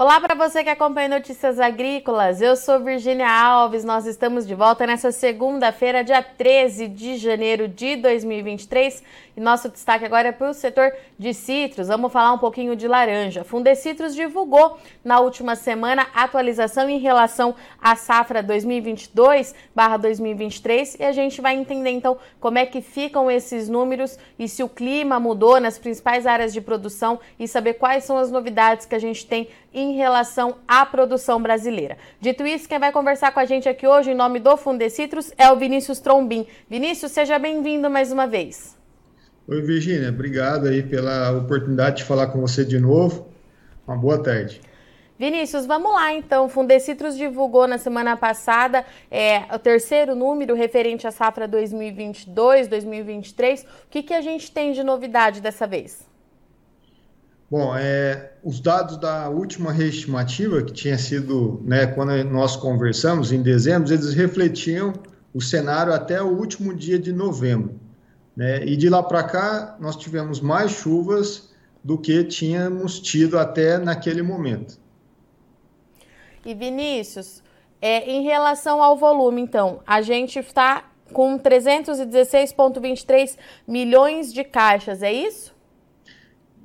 Olá para você que acompanha Notícias Agrícolas. Eu sou Virginia Alves. Nós estamos de volta nessa segunda-feira, dia 13 de janeiro de 2023. E nosso destaque agora é para o setor de citros. Vamos falar um pouquinho de laranja. Fundecitrus divulgou na última semana atualização em relação à safra 2022/2023 e a gente vai entender então como é que ficam esses números e se o clima mudou nas principais áreas de produção e saber quais são as novidades que a gente tem em relação à produção brasileira. Dito isso, quem vai conversar com a gente aqui hoje em nome do Fundecitrus é o Vinícius Trombin. Vinícius, seja bem-vindo mais uma vez. Oi, Virginia, obrigado aí pela oportunidade de falar com você de novo. Uma boa tarde. Vinícius, vamos lá então. Fundecitrus divulgou na semana passada é, o terceiro número referente à safra 2022-2023. O que, que a gente tem de novidade dessa vez? Bom, é, os dados da última reestimativa, que tinha sido, né, quando nós conversamos em dezembro, eles refletiam o cenário até o último dia de novembro. Né? E de lá para cá, nós tivemos mais chuvas do que tínhamos tido até naquele momento. E Vinícius, é, em relação ao volume, então, a gente está com 316,23 milhões de caixas, é isso?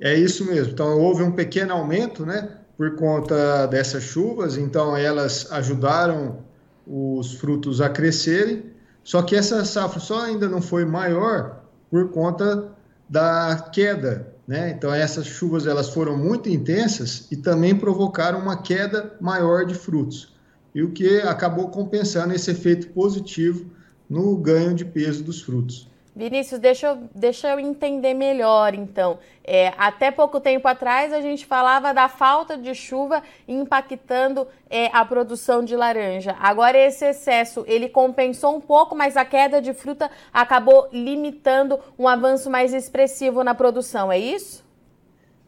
É isso mesmo. Então, houve um pequeno aumento, né, por conta dessas chuvas, então elas ajudaram os frutos a crescerem, só que essa safra só ainda não foi maior por conta da queda, né? Então essas chuvas elas foram muito intensas e também provocaram uma queda maior de frutos. E o que acabou compensando esse efeito positivo no ganho de peso dos frutos. Vinícius, deixa eu, deixa eu entender melhor, então. É, até pouco tempo atrás, a gente falava da falta de chuva impactando é, a produção de laranja. Agora, esse excesso, ele compensou um pouco, mas a queda de fruta acabou limitando um avanço mais expressivo na produção, é isso?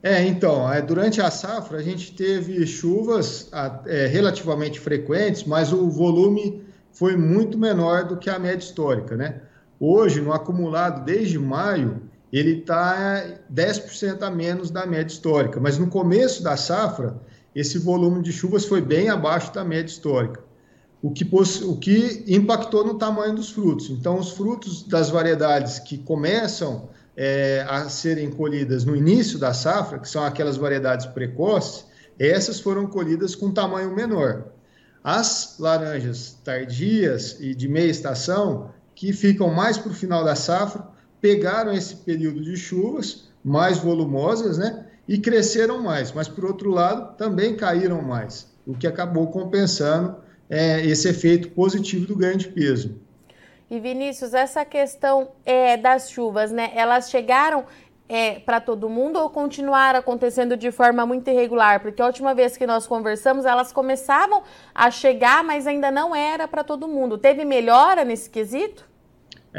É, então, é, durante a safra, a gente teve chuvas é, relativamente frequentes, mas o volume foi muito menor do que a média histórica, né? Hoje, no acumulado desde maio, ele está 10% a menos da média histórica, mas no começo da safra, esse volume de chuvas foi bem abaixo da média histórica, o que, o que impactou no tamanho dos frutos. Então, os frutos das variedades que começam é, a serem colhidas no início da safra, que são aquelas variedades precoces, essas foram colhidas com tamanho menor. As laranjas tardias e de meia estação, que ficam mais para o final da safra, pegaram esse período de chuvas mais volumosas, né? E cresceram mais, mas por outro lado também caíram mais, o que acabou compensando é, esse efeito positivo do ganho de peso. E Vinícius, essa questão é, das chuvas, né? Elas chegaram é, para todo mundo ou continuaram acontecendo de forma muito irregular? Porque a última vez que nós conversamos, elas começavam a chegar, mas ainda não era para todo mundo. Teve melhora nesse quesito?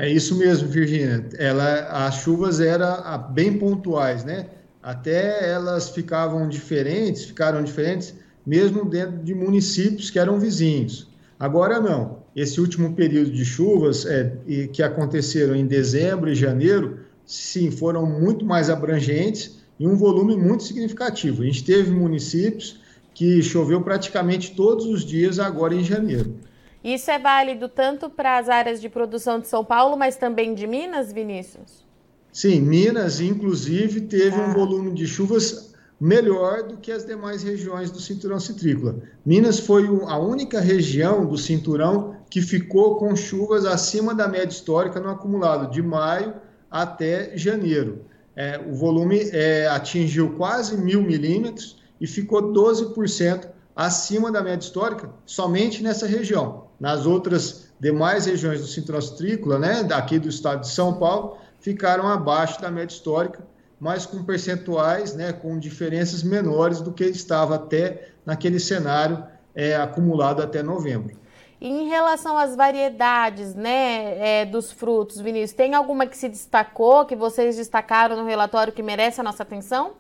É isso mesmo, Virginia. Ela, as chuvas eram ah, bem pontuais, né? Até elas ficavam diferentes, ficaram diferentes, mesmo dentro de municípios que eram vizinhos. Agora não. Esse último período de chuvas é, que aconteceram em dezembro e janeiro sim, foram muito mais abrangentes e um volume muito significativo. A gente teve municípios que choveu praticamente todos os dias agora em janeiro. Isso é válido tanto para as áreas de produção de São Paulo, mas também de Minas, Vinícius? Sim, Minas, inclusive, teve ah. um volume de chuvas melhor do que as demais regiões do cinturão citrícola. Minas foi a única região do cinturão que ficou com chuvas acima da média histórica no acumulado de maio até janeiro. É, o volume é, atingiu quase mil milímetros e ficou 12% acima da média histórica somente nessa região. Nas outras demais regiões do citrícola, né, daqui do estado de São Paulo, ficaram abaixo da média histórica, mas com percentuais, né, com diferenças menores do que estava até naquele cenário é, acumulado até novembro. Em relação às variedades né, é, dos frutos, Vinícius, tem alguma que se destacou, que vocês destacaram no relatório que merece a nossa atenção?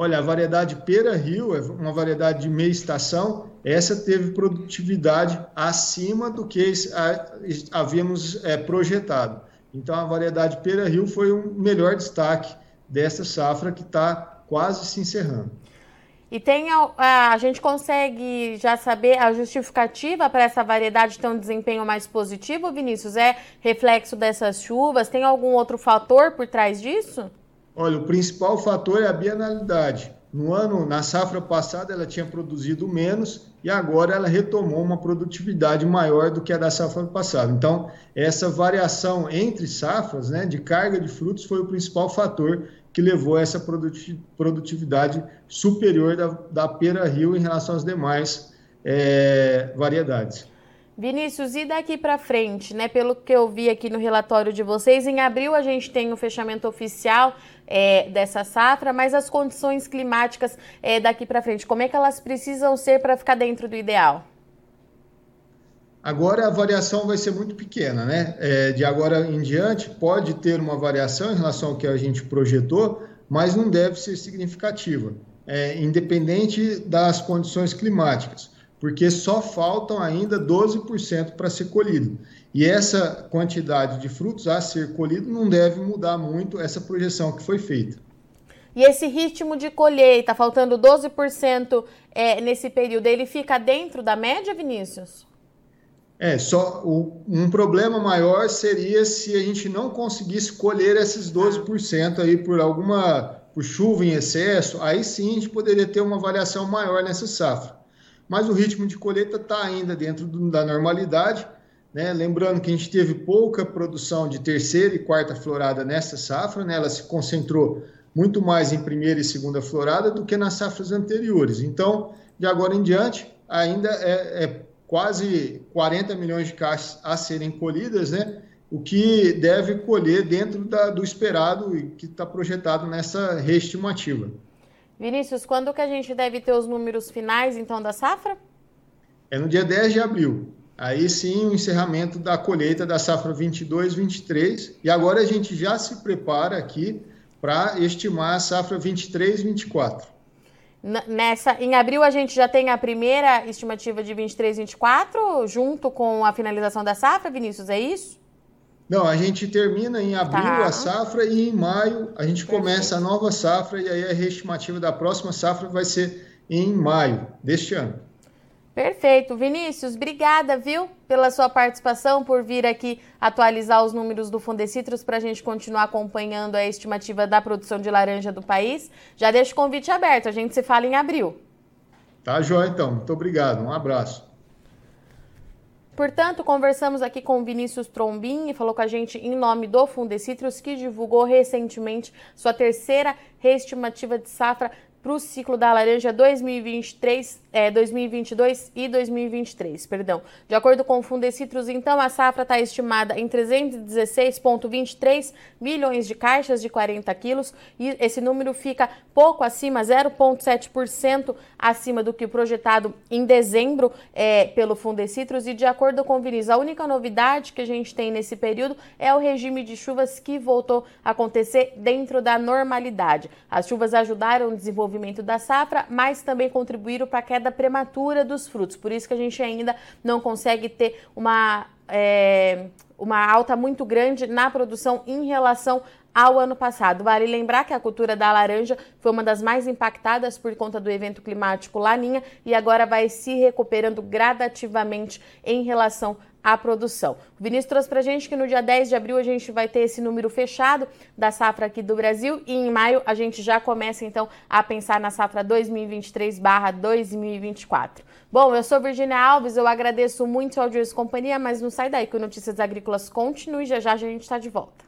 Olha, a variedade Pera Rio é uma variedade de meia estação. Essa teve produtividade acima do que havíamos é, projetado. Então, a variedade Pera Rio foi o melhor destaque dessa safra que está quase se encerrando. E tem a, a, gente consegue já saber a justificativa para essa variedade ter um desempenho mais positivo, Vinícius? É reflexo dessas chuvas? Tem algum outro fator por trás disso? Olha, o principal fator é a bienalidade. No ano, na safra passada, ela tinha produzido menos e agora ela retomou uma produtividade maior do que a da safra passada. Então, essa variação entre safras, né, de carga de frutos, foi o principal fator que levou a essa produtividade superior da, da Pera Rio em relação às demais é, variedades. Vinícius, e daqui para frente, né? Pelo que eu vi aqui no relatório de vocês, em abril a gente tem o fechamento oficial é, dessa safra, mas as condições climáticas é, daqui para frente, como é que elas precisam ser para ficar dentro do ideal? Agora a variação vai ser muito pequena, né? É, de agora em diante pode ter uma variação em relação ao que a gente projetou, mas não deve ser significativa, é, independente das condições climáticas porque só faltam ainda 12% para ser colhido. E essa quantidade de frutos a ser colhido não deve mudar muito essa projeção que foi feita. E esse ritmo de colheita, faltando 12% é, nesse período, ele fica dentro da média, Vinícius? É, só o, um problema maior seria se a gente não conseguisse colher esses 12% aí por alguma por chuva em excesso, aí sim a gente poderia ter uma variação maior nessa safra mas o ritmo de colheita está ainda dentro do, da normalidade. Né? Lembrando que a gente teve pouca produção de terceira e quarta florada nessa safra, né? ela se concentrou muito mais em primeira e segunda florada do que nas safras anteriores. Então, de agora em diante, ainda é, é quase 40 milhões de caixas a serem colhidas, né? o que deve colher dentro da, do esperado e que está projetado nessa reestimativa. Vinícius, quando que a gente deve ter os números finais, então, da safra? É no dia 10 de abril. Aí sim, o encerramento da colheita da safra 22-23. E agora a gente já se prepara aqui para estimar a safra 23-24. Nessa, em abril a gente já tem a primeira estimativa de 23-24, junto com a finalização da safra, Vinícius, é isso? Não, a gente termina em abril tá. a safra e em maio a gente começa a nova safra e aí a reestimativa da próxima safra vai ser em maio deste ano. Perfeito. Vinícius, obrigada, viu, pela sua participação, por vir aqui atualizar os números do Fundecitrus para a gente continuar acompanhando a estimativa da produção de laranja do país. Já deixo o convite aberto, a gente se fala em abril. Tá, João, então. Muito obrigado. Um abraço. Portanto, conversamos aqui com Vinícius Trombin e falou com a gente em nome do Fundecitrus, que divulgou recentemente sua terceira reestimativa de safra para o ciclo da laranja 2023, é, 2022 e 2023, perdão. De acordo com o Fundecitrus, então, a safra está estimada em 316,23 milhões de caixas de 40 quilos e esse número fica pouco acima, 0,7% acima do que o projetado em dezembro é, pelo Fundecitrus e de acordo com o Vinícius, a única novidade que a gente tem nesse período é o regime de chuvas que voltou a acontecer dentro da normalidade. As chuvas ajudaram o desenvolvimento da safra, mas também contribuíram para a queda prematura dos frutos. Por isso que a gente ainda não consegue ter uma, é, uma alta muito grande na produção em relação ao ano passado. Vale lembrar que a cultura da laranja foi uma das mais impactadas por conta do evento climático Laninha e agora vai se recuperando gradativamente em relação a produção. O Vinícius trouxe para a gente que no dia 10 de abril a gente vai ter esse número fechado da safra aqui do Brasil e em maio a gente já começa então a pensar na safra 2023/2024. Bom, eu sou Virginia Alves, eu agradeço muito ao Audiência Companhia, mas não sai daí que o Notícias Agrícolas continue, já já a gente está de volta.